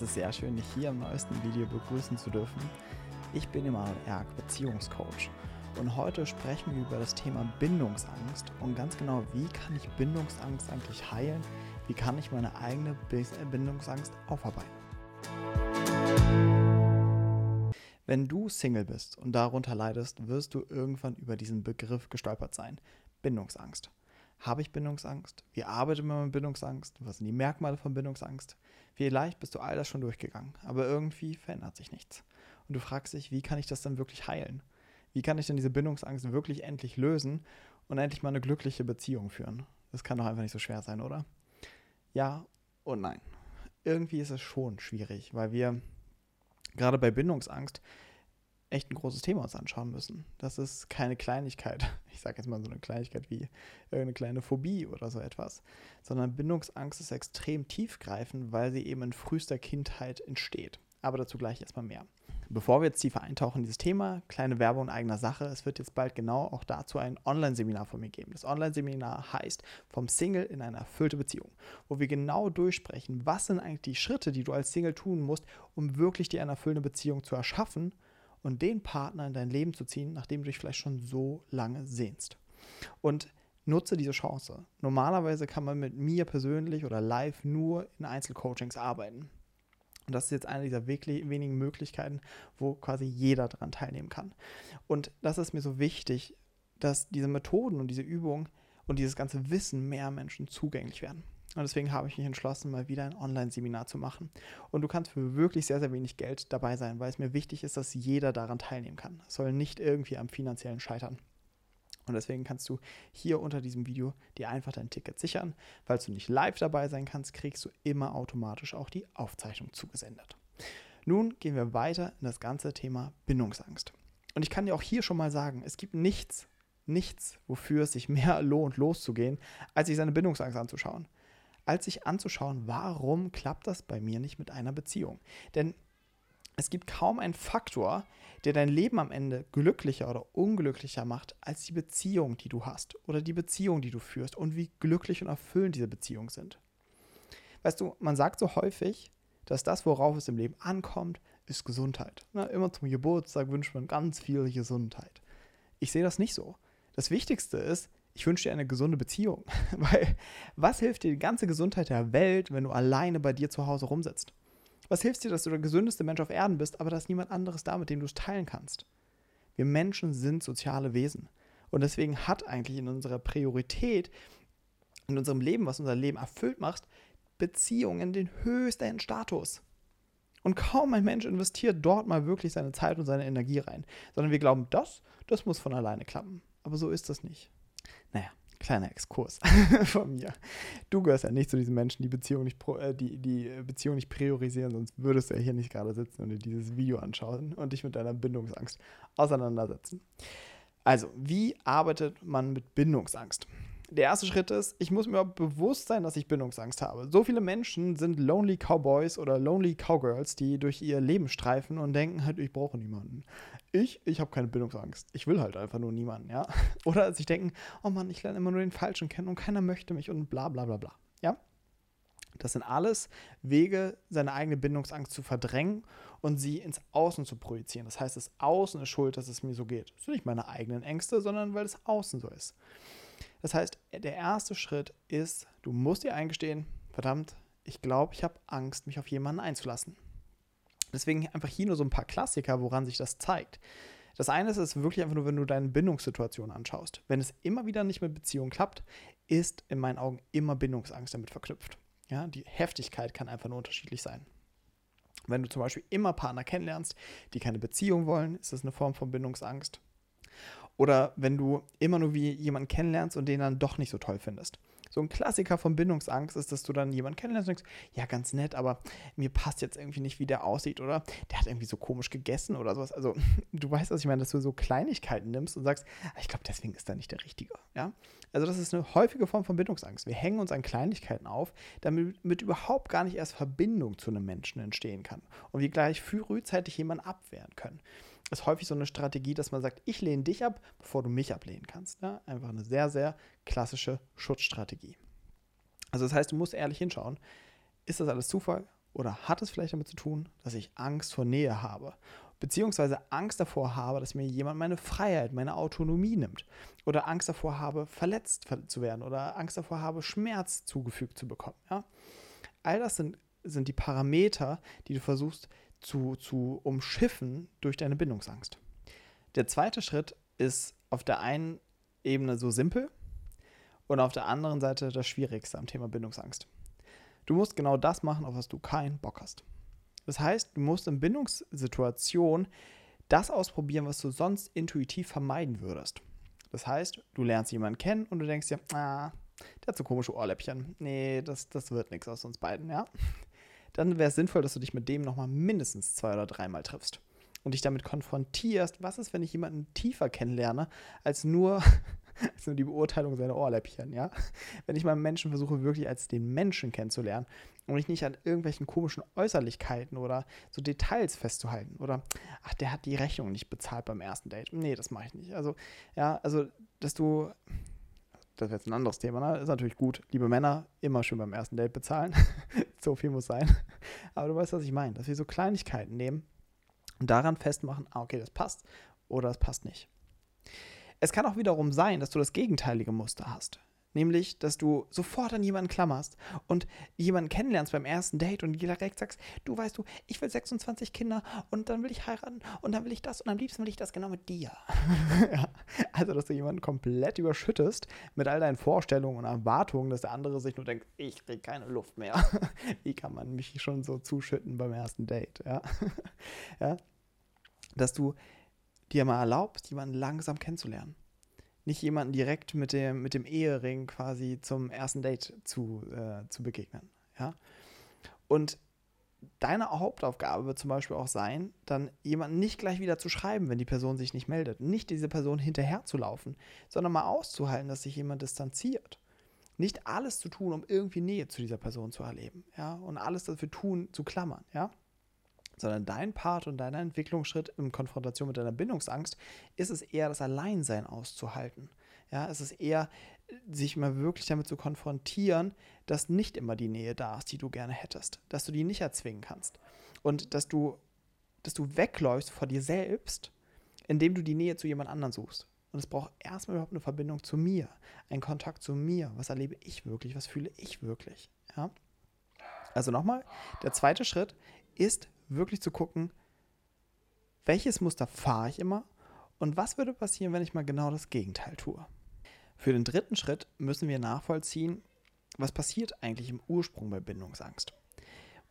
Es ist sehr schön, dich hier im neuesten Video begrüßen zu dürfen. Ich bin Emanuel Erk, Beziehungscoach. Und heute sprechen wir über das Thema Bindungsangst und ganz genau, wie kann ich Bindungsangst eigentlich heilen? Wie kann ich meine eigene Bindungsangst aufarbeiten? Wenn du Single bist und darunter leidest, wirst du irgendwann über diesen Begriff gestolpert sein. Bindungsangst. Habe ich Bindungsangst? Wie arbeitet man mit Bindungsangst? Was sind die Merkmale von Bindungsangst? Vielleicht bist du all das schon durchgegangen, aber irgendwie verändert sich nichts. Und du fragst dich, wie kann ich das dann wirklich heilen? Wie kann ich denn diese Bindungsangst wirklich endlich lösen und endlich mal eine glückliche Beziehung führen? Das kann doch einfach nicht so schwer sein, oder? Ja und nein. Irgendwie ist es schon schwierig, weil wir gerade bei Bindungsangst echt ein großes Thema uns anschauen müssen. Das ist keine Kleinigkeit. Ich sage jetzt mal so eine Kleinigkeit wie irgendeine kleine Phobie oder so etwas, sondern Bindungsangst ist extrem tiefgreifend, weil sie eben in frühester Kindheit entsteht. Aber dazu gleich erstmal mehr. Bevor wir jetzt tiefer eintauchen in dieses Thema, kleine Werbung in eigener Sache. Es wird jetzt bald genau auch dazu ein Online-Seminar von mir geben. Das Online-Seminar heißt Vom Single in eine erfüllte Beziehung, wo wir genau durchsprechen, was sind eigentlich die Schritte, die du als Single tun musst, um wirklich dir eine erfüllende Beziehung zu erschaffen und den Partner in dein Leben zu ziehen, nachdem du dich vielleicht schon so lange sehnst. Und nutze diese Chance. Normalerweise kann man mit mir persönlich oder live nur in Einzelcoachings arbeiten. Und das ist jetzt eine dieser wirklich wenigen Möglichkeiten, wo quasi jeder daran teilnehmen kann. Und das ist mir so wichtig, dass diese Methoden und diese Übungen und dieses ganze Wissen mehr Menschen zugänglich werden. Und deswegen habe ich mich entschlossen, mal wieder ein Online-Seminar zu machen. Und du kannst für wirklich sehr, sehr wenig Geld dabei sein, weil es mir wichtig ist, dass jeder daran teilnehmen kann. Es soll nicht irgendwie am finanziellen scheitern. Und deswegen kannst du hier unter diesem Video dir einfach dein Ticket sichern. Falls du nicht live dabei sein kannst, kriegst du immer automatisch auch die Aufzeichnung zugesendet. Nun gehen wir weiter in das ganze Thema Bindungsangst. Und ich kann dir auch hier schon mal sagen, es gibt nichts, nichts, wofür es sich mehr lohnt, loszugehen, als sich seine Bindungsangst anzuschauen als sich anzuschauen, warum klappt das bei mir nicht mit einer Beziehung. Denn es gibt kaum einen Faktor, der dein Leben am Ende glücklicher oder unglücklicher macht, als die Beziehung, die du hast oder die Beziehung, die du führst und wie glücklich und erfüllend diese Beziehungen sind. Weißt du, man sagt so häufig, dass das, worauf es im Leben ankommt, ist Gesundheit. Na, immer zum Geburtstag wünscht man ganz viel Gesundheit. Ich sehe das nicht so. Das Wichtigste ist, ich wünsche dir eine gesunde Beziehung. Weil was hilft dir die ganze Gesundheit der Welt, wenn du alleine bei dir zu Hause rumsitzt? Was hilft dir, dass du der gesündeste Mensch auf Erden bist, aber da ist niemand anderes da, mit dem du es teilen kannst? Wir Menschen sind soziale Wesen. Und deswegen hat eigentlich in unserer Priorität, in unserem Leben, was unser Leben erfüllt macht, Beziehungen den höchsten Status. Und kaum ein Mensch investiert dort mal wirklich seine Zeit und seine Energie rein, sondern wir glauben, das, das muss von alleine klappen. Aber so ist das nicht. Naja, kleiner Exkurs von mir. Du gehörst ja nicht zu diesen Menschen, die Beziehung nicht, äh, die, die Beziehung nicht priorisieren, sonst würdest du ja hier nicht gerade sitzen und dir dieses Video anschauen und dich mit deiner Bindungsangst auseinandersetzen. Also, wie arbeitet man mit Bindungsangst? Der erste Schritt ist, ich muss mir bewusst sein, dass ich Bindungsangst habe. So viele Menschen sind Lonely Cowboys oder Lonely Cowgirls, die durch ihr Leben streifen und denken halt, ich brauche niemanden. Ich, ich habe keine Bindungsangst. Ich will halt einfach nur niemanden, ja. Oder sich denken, oh Mann, ich lerne immer nur den Falschen kennen und keiner möchte mich und bla bla bla bla. Ja. Das sind alles Wege, seine eigene Bindungsangst zu verdrängen und sie ins Außen zu projizieren. Das heißt, das Außen ist schuld, dass es mir so geht. Das sind nicht meine eigenen Ängste, sondern weil es Außen so ist. Das heißt, der erste Schritt ist, du musst dir eingestehen, verdammt, ich glaube, ich habe Angst, mich auf jemanden einzulassen. Deswegen einfach hier nur so ein paar Klassiker, woran sich das zeigt. Das eine ist es wirklich einfach nur, wenn du deine Bindungssituation anschaust. Wenn es immer wieder nicht mit Beziehungen klappt, ist in meinen Augen immer Bindungsangst damit verknüpft. Ja, die Heftigkeit kann einfach nur unterschiedlich sein. Wenn du zum Beispiel immer Partner kennenlernst, die keine Beziehung wollen, ist das eine Form von Bindungsangst. Oder wenn du immer nur wie jemanden kennenlernst und den dann doch nicht so toll findest. So ein Klassiker von Bindungsangst ist, dass du dann jemanden kennenlernst und denkst, ja, ganz nett, aber mir passt jetzt irgendwie nicht, wie der aussieht, oder der hat irgendwie so komisch gegessen oder sowas. Also, du weißt, was ich meine, dass du so Kleinigkeiten nimmst und sagst, ah, ich glaube, deswegen ist er nicht der Richtige. Ja? Also, das ist eine häufige Form von Bindungsangst. Wir hängen uns an Kleinigkeiten auf, damit mit überhaupt gar nicht erst Verbindung zu einem Menschen entstehen kann. Und wir gleich frühzeitig jemanden abwehren können ist häufig so eine Strategie, dass man sagt, ich lehne dich ab, bevor du mich ablehnen kannst. Ja? Einfach eine sehr, sehr klassische Schutzstrategie. Also das heißt, du musst ehrlich hinschauen, ist das alles Zufall oder hat es vielleicht damit zu tun, dass ich Angst vor Nähe habe? Beziehungsweise Angst davor habe, dass mir jemand meine Freiheit, meine Autonomie nimmt. Oder Angst davor habe, verletzt zu werden. Oder Angst davor habe, Schmerz zugefügt zu bekommen. Ja? All das sind, sind die Parameter, die du versuchst zu, zu umschiffen durch deine Bindungsangst. Der zweite Schritt ist auf der einen Ebene so simpel und auf der anderen Seite das Schwierigste am Thema Bindungsangst. Du musst genau das machen, auf was du keinen Bock hast. Das heißt, du musst in Bindungssituationen das ausprobieren, was du sonst intuitiv vermeiden würdest. Das heißt, du lernst jemanden kennen und du denkst dir, ah, der hat so komische Ohrläppchen. Nee, das, das wird nichts aus uns beiden, ja. Dann wäre es sinnvoll, dass du dich mit dem nochmal mindestens zwei oder dreimal triffst und dich damit konfrontierst, was ist, wenn ich jemanden tiefer kennenlerne, als nur ist nur die Beurteilung seiner Ohrläppchen, ja. Wenn ich meinen Menschen versuche, wirklich als den Menschen kennenzulernen und ich nicht an irgendwelchen komischen Äußerlichkeiten oder so Details festzuhalten oder, ach, der hat die Rechnung nicht bezahlt beim ersten Date. Nee, das mache ich nicht. Also, ja, also, dass du, das wäre jetzt ein anderes Thema, ne? Ist natürlich gut. Liebe Männer, immer schön beim ersten Date bezahlen. so viel muss sein. Aber du weißt, was ich meine. Dass wir so Kleinigkeiten nehmen und daran festmachen, ah, okay, das passt oder das passt nicht. Es kann auch wiederum sein, dass du das gegenteilige Muster hast. Nämlich, dass du sofort an jemanden klammerst und jemanden kennenlernst beim ersten Date und direkt sagst, du weißt du, ich will 26 Kinder und dann will ich heiraten und dann will ich das und am liebsten will ich das genau mit dir. ja. Also, dass du jemanden komplett überschüttest mit all deinen Vorstellungen und Erwartungen, dass der andere sich nur denkt, ich krieg keine Luft mehr. Wie kann man mich schon so zuschütten beim ersten Date? Ja. ja. Dass du dir mal erlaubst, jemanden langsam kennenzulernen. Nicht jemanden direkt mit dem, mit dem Ehering quasi zum ersten Date zu, äh, zu begegnen. Ja? Und deine Hauptaufgabe wird zum Beispiel auch sein, dann jemanden nicht gleich wieder zu schreiben, wenn die Person sich nicht meldet. Nicht diese Person hinterher zu laufen, sondern mal auszuhalten, dass sich jemand distanziert. Nicht alles zu tun, um irgendwie Nähe zu dieser Person zu erleben. Ja? Und alles dafür tun, zu klammern. Ja? Sondern dein Part und dein Entwicklungsschritt in Konfrontation mit deiner Bindungsangst ist es eher das Alleinsein auszuhalten. Ja, es ist eher, sich mal wirklich damit zu konfrontieren, dass nicht immer die Nähe da ist, die du gerne hättest, dass du die nicht erzwingen kannst und dass du, dass du wegläufst vor dir selbst, indem du die Nähe zu jemand anderem suchst. Und es braucht erstmal überhaupt eine Verbindung zu mir, einen Kontakt zu mir. Was erlebe ich wirklich? Was fühle ich wirklich? Ja? Also nochmal, der zweite Schritt ist wirklich zu gucken, welches Muster fahre ich immer und was würde passieren, wenn ich mal genau das Gegenteil tue. Für den dritten Schritt müssen wir nachvollziehen, was passiert eigentlich im Ursprung bei Bindungsangst.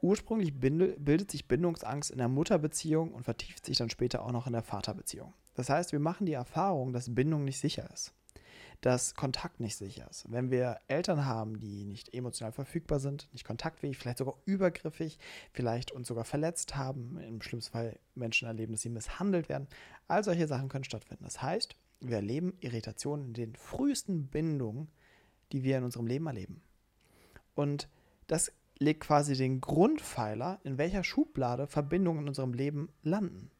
Ursprünglich bildet sich Bindungsangst in der Mutterbeziehung und vertieft sich dann später auch noch in der Vaterbeziehung. Das heißt, wir machen die Erfahrung, dass Bindung nicht sicher ist dass Kontakt nicht sicher ist. Wenn wir Eltern haben, die nicht emotional verfügbar sind, nicht kontaktfähig, vielleicht sogar übergriffig, vielleicht uns sogar verletzt haben, im schlimmsten Fall Menschen erleben, dass sie misshandelt werden, all solche Sachen können stattfinden. Das heißt, wir erleben Irritationen in den frühesten Bindungen, die wir in unserem Leben erleben. Und das legt quasi den Grundpfeiler, in welcher Schublade Verbindungen in unserem Leben landen.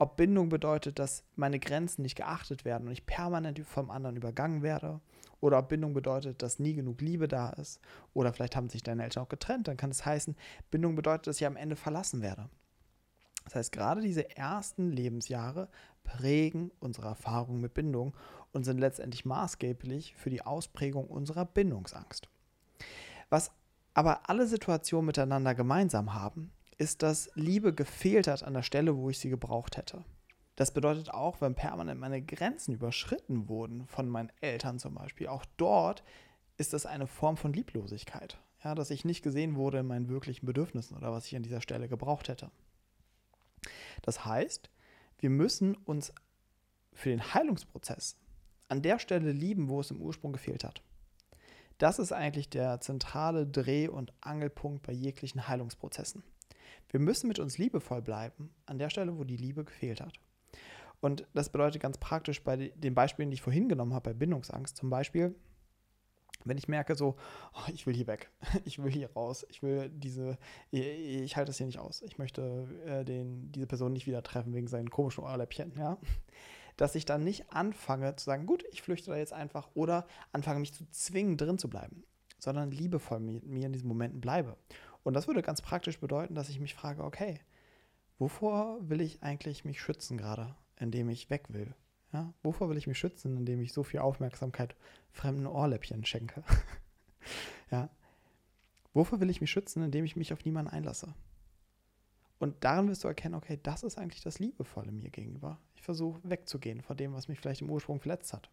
Ob Bindung bedeutet, dass meine Grenzen nicht geachtet werden und ich permanent vom anderen übergangen werde. Oder ob Bindung bedeutet, dass nie genug Liebe da ist. Oder vielleicht haben sich deine Eltern auch getrennt. Dann kann es heißen, Bindung bedeutet, dass ich am Ende verlassen werde. Das heißt, gerade diese ersten Lebensjahre prägen unsere Erfahrungen mit Bindung und sind letztendlich maßgeblich für die Ausprägung unserer Bindungsangst. Was aber alle Situationen miteinander gemeinsam haben, ist, dass Liebe gefehlt hat an der Stelle, wo ich sie gebraucht hätte. Das bedeutet auch, wenn permanent meine Grenzen überschritten wurden, von meinen Eltern zum Beispiel, auch dort ist das eine Form von Lieblosigkeit. Ja, dass ich nicht gesehen wurde in meinen wirklichen Bedürfnissen oder was ich an dieser Stelle gebraucht hätte. Das heißt, wir müssen uns für den Heilungsprozess an der Stelle lieben, wo es im Ursprung gefehlt hat. Das ist eigentlich der zentrale Dreh- und Angelpunkt bei jeglichen Heilungsprozessen. Wir müssen mit uns liebevoll bleiben an der Stelle, wo die Liebe gefehlt hat. Und das bedeutet ganz praktisch bei den Beispielen, die ich vorhin genommen habe, bei Bindungsangst zum Beispiel, wenn ich merke so, oh, ich will hier weg, ich will hier raus, ich will diese, ich, ich halte das hier nicht aus, ich möchte äh, den, diese Person nicht wieder treffen wegen seinen komischen Ohrläppchen, ja, dass ich dann nicht anfange zu sagen, gut, ich flüchte da jetzt einfach oder anfange mich zu zwingen, drin zu bleiben, sondern liebevoll mit mir in diesen Momenten bleibe Und das würde ganz praktisch bedeuten, dass ich mich frage, okay, wovor will ich eigentlich mich schützen gerade, indem ich weg will? Ja, wovor will ich mich schützen, indem ich so viel Aufmerksamkeit fremden Ohrläppchen schenke? ja, wovor will ich mich schützen, indem ich mich auf niemanden einlasse? Und daran wirst du erkennen, okay, das ist eigentlich das Liebevolle mir gegenüber. Ich versuche wegzugehen von dem, was mich vielleicht im Ursprung verletzt hat.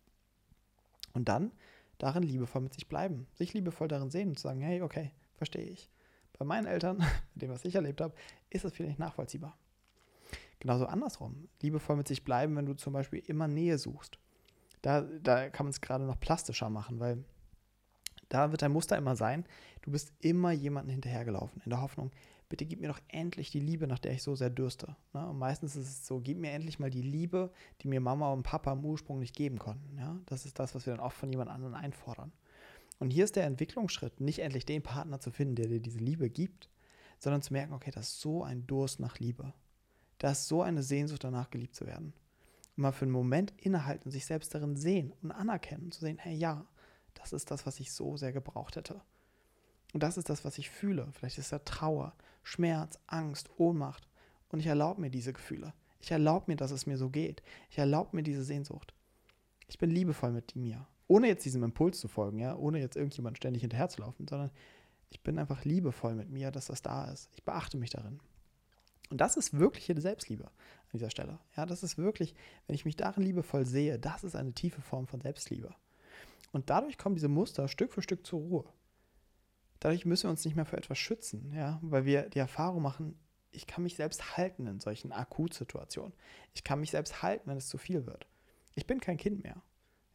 Und dann darin liebevoll mit sich bleiben, sich liebevoll darin sehen und zu sagen, hey, okay, verstehe ich. Bei meinen Eltern, mit dem, was ich erlebt habe, ist das vielleicht nachvollziehbar. Genauso andersrum. Liebevoll mit sich bleiben, wenn du zum Beispiel immer Nähe suchst. Da, da kann man es gerade noch plastischer machen, weil da wird dein Muster immer sein, du bist immer jemanden hinterhergelaufen, in der Hoffnung, bitte gib mir doch endlich die Liebe, nach der ich so sehr dürste. Ne? Und meistens ist es so, gib mir endlich mal die Liebe, die mir Mama und Papa im Ursprung nicht geben konnten. Ja? Das ist das, was wir dann oft von jemand anderem einfordern. Und hier ist der Entwicklungsschritt, nicht endlich den Partner zu finden, der dir diese Liebe gibt, sondern zu merken, okay, das ist so ein Durst nach Liebe. Da ist so eine Sehnsucht danach, geliebt zu werden. Und mal für einen Moment innehalten, sich selbst darin sehen und anerkennen, zu sehen, hey, ja, das ist das, was ich so sehr gebraucht hätte. Und das ist das, was ich fühle. Vielleicht ist da Trauer, Schmerz, Angst, Ohnmacht. Und ich erlaube mir diese Gefühle. Ich erlaube mir, dass es mir so geht. Ich erlaube mir diese Sehnsucht. Ich bin liebevoll mit mir. Ohne jetzt diesem Impuls zu folgen, ja, ohne jetzt irgendjemand ständig hinterherzulaufen, sondern ich bin einfach liebevoll mit mir, dass das da ist. Ich beachte mich darin. Und das ist wirkliche Selbstliebe an dieser Stelle. Ja, das ist wirklich, wenn ich mich darin liebevoll sehe, das ist eine tiefe Form von Selbstliebe. Und dadurch kommen diese Muster Stück für Stück zur Ruhe. Dadurch müssen wir uns nicht mehr für etwas schützen, ja, weil wir die Erfahrung machen, ich kann mich selbst halten in solchen Akutsituationen. Ich kann mich selbst halten, wenn es zu viel wird. Ich bin kein Kind mehr.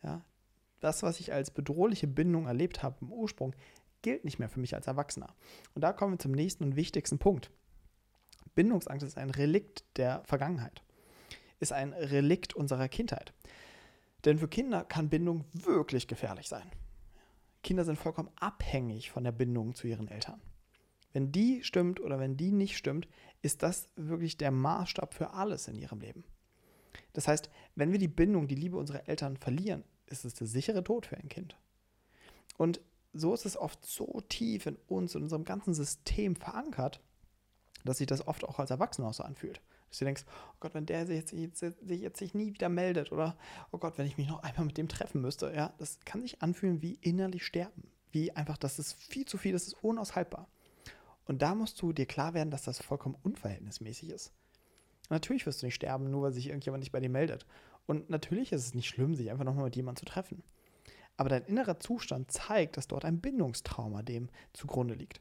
Ja. Das, was ich als bedrohliche Bindung erlebt habe im Ursprung, gilt nicht mehr für mich als Erwachsener. Und da kommen wir zum nächsten und wichtigsten Punkt. Bindungsangst ist ein Relikt der Vergangenheit, ist ein Relikt unserer Kindheit. Denn für Kinder kann Bindung wirklich gefährlich sein. Kinder sind vollkommen abhängig von der Bindung zu ihren Eltern. Wenn die stimmt oder wenn die nicht stimmt, ist das wirklich der Maßstab für alles in ihrem Leben. Das heißt, wenn wir die Bindung, die Liebe unserer Eltern verlieren, ist es der sichere Tod für ein Kind. Und so ist es oft so tief in uns, in unserem ganzen System verankert, dass sich das oft auch als Erwachsener so anfühlt. Dass du denkst, oh Gott, wenn der sich jetzt, sich jetzt nie wieder meldet oder oh Gott, wenn ich mich noch einmal mit dem treffen müsste, ja, das kann sich anfühlen wie innerlich sterben. Wie einfach, das ist viel zu viel, das ist unaushaltbar. Und da musst du dir klar werden, dass das vollkommen unverhältnismäßig ist. Natürlich wirst du nicht sterben, nur weil sich irgendjemand nicht bei dir meldet. Und natürlich ist es nicht schlimm, sich einfach nochmal mit jemandem zu treffen. Aber dein innerer Zustand zeigt, dass dort ein Bindungstrauma dem zugrunde liegt.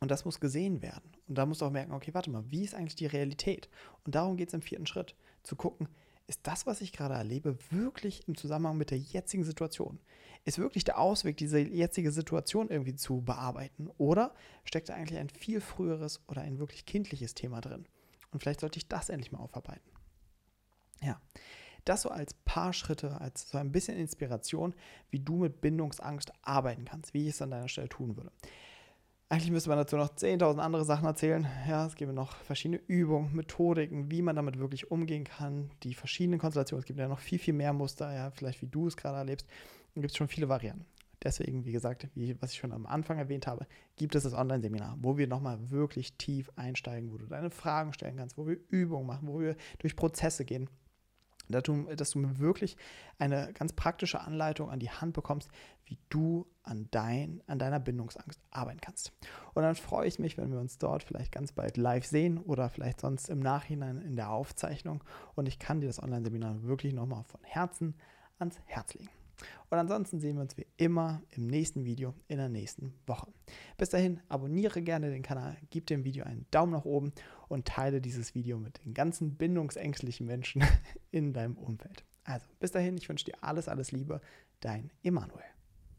Und das muss gesehen werden. Und da musst du auch merken, okay, warte mal, wie ist eigentlich die Realität? Und darum geht es im vierten Schritt, zu gucken, ist das, was ich gerade erlebe, wirklich im Zusammenhang mit der jetzigen Situation? Ist wirklich der Ausweg, diese jetzige Situation irgendwie zu bearbeiten? Oder steckt da eigentlich ein viel früheres oder ein wirklich kindliches Thema drin? Und vielleicht sollte ich das endlich mal aufarbeiten. Ja, das so als paar Schritte, als so ein bisschen Inspiration, wie du mit Bindungsangst arbeiten kannst, wie ich es an deiner Stelle tun würde. Eigentlich müsste man dazu noch 10.000 andere Sachen erzählen. Ja, es gibt noch verschiedene Übungen, Methodiken, wie man damit wirklich umgehen kann, die verschiedenen Konstellationen. Es gibt ja noch viel, viel mehr Muster, ja, vielleicht wie du es gerade erlebst. Da gibt es schon viele Varianten. Deswegen, wie gesagt, wie, was ich schon am Anfang erwähnt habe, gibt es das Online-Seminar, wo wir nochmal wirklich tief einsteigen, wo du deine Fragen stellen kannst, wo wir Übungen machen, wo wir durch Prozesse gehen dass du wirklich eine ganz praktische Anleitung an die Hand bekommst, wie du an, dein, an deiner Bindungsangst arbeiten kannst. Und dann freue ich mich, wenn wir uns dort vielleicht ganz bald live sehen oder vielleicht sonst im Nachhinein in der Aufzeichnung. Und ich kann dir das Online-Seminar wirklich nochmal von Herzen ans Herz legen. Und ansonsten sehen wir uns wie immer im nächsten Video in der nächsten Woche. Bis dahin, abonniere gerne den Kanal, gib dem Video einen Daumen nach oben und teile dieses Video mit den ganzen bindungsängstlichen Menschen in deinem Umfeld. Also, bis dahin, ich wünsche dir alles, alles Liebe, dein Emanuel.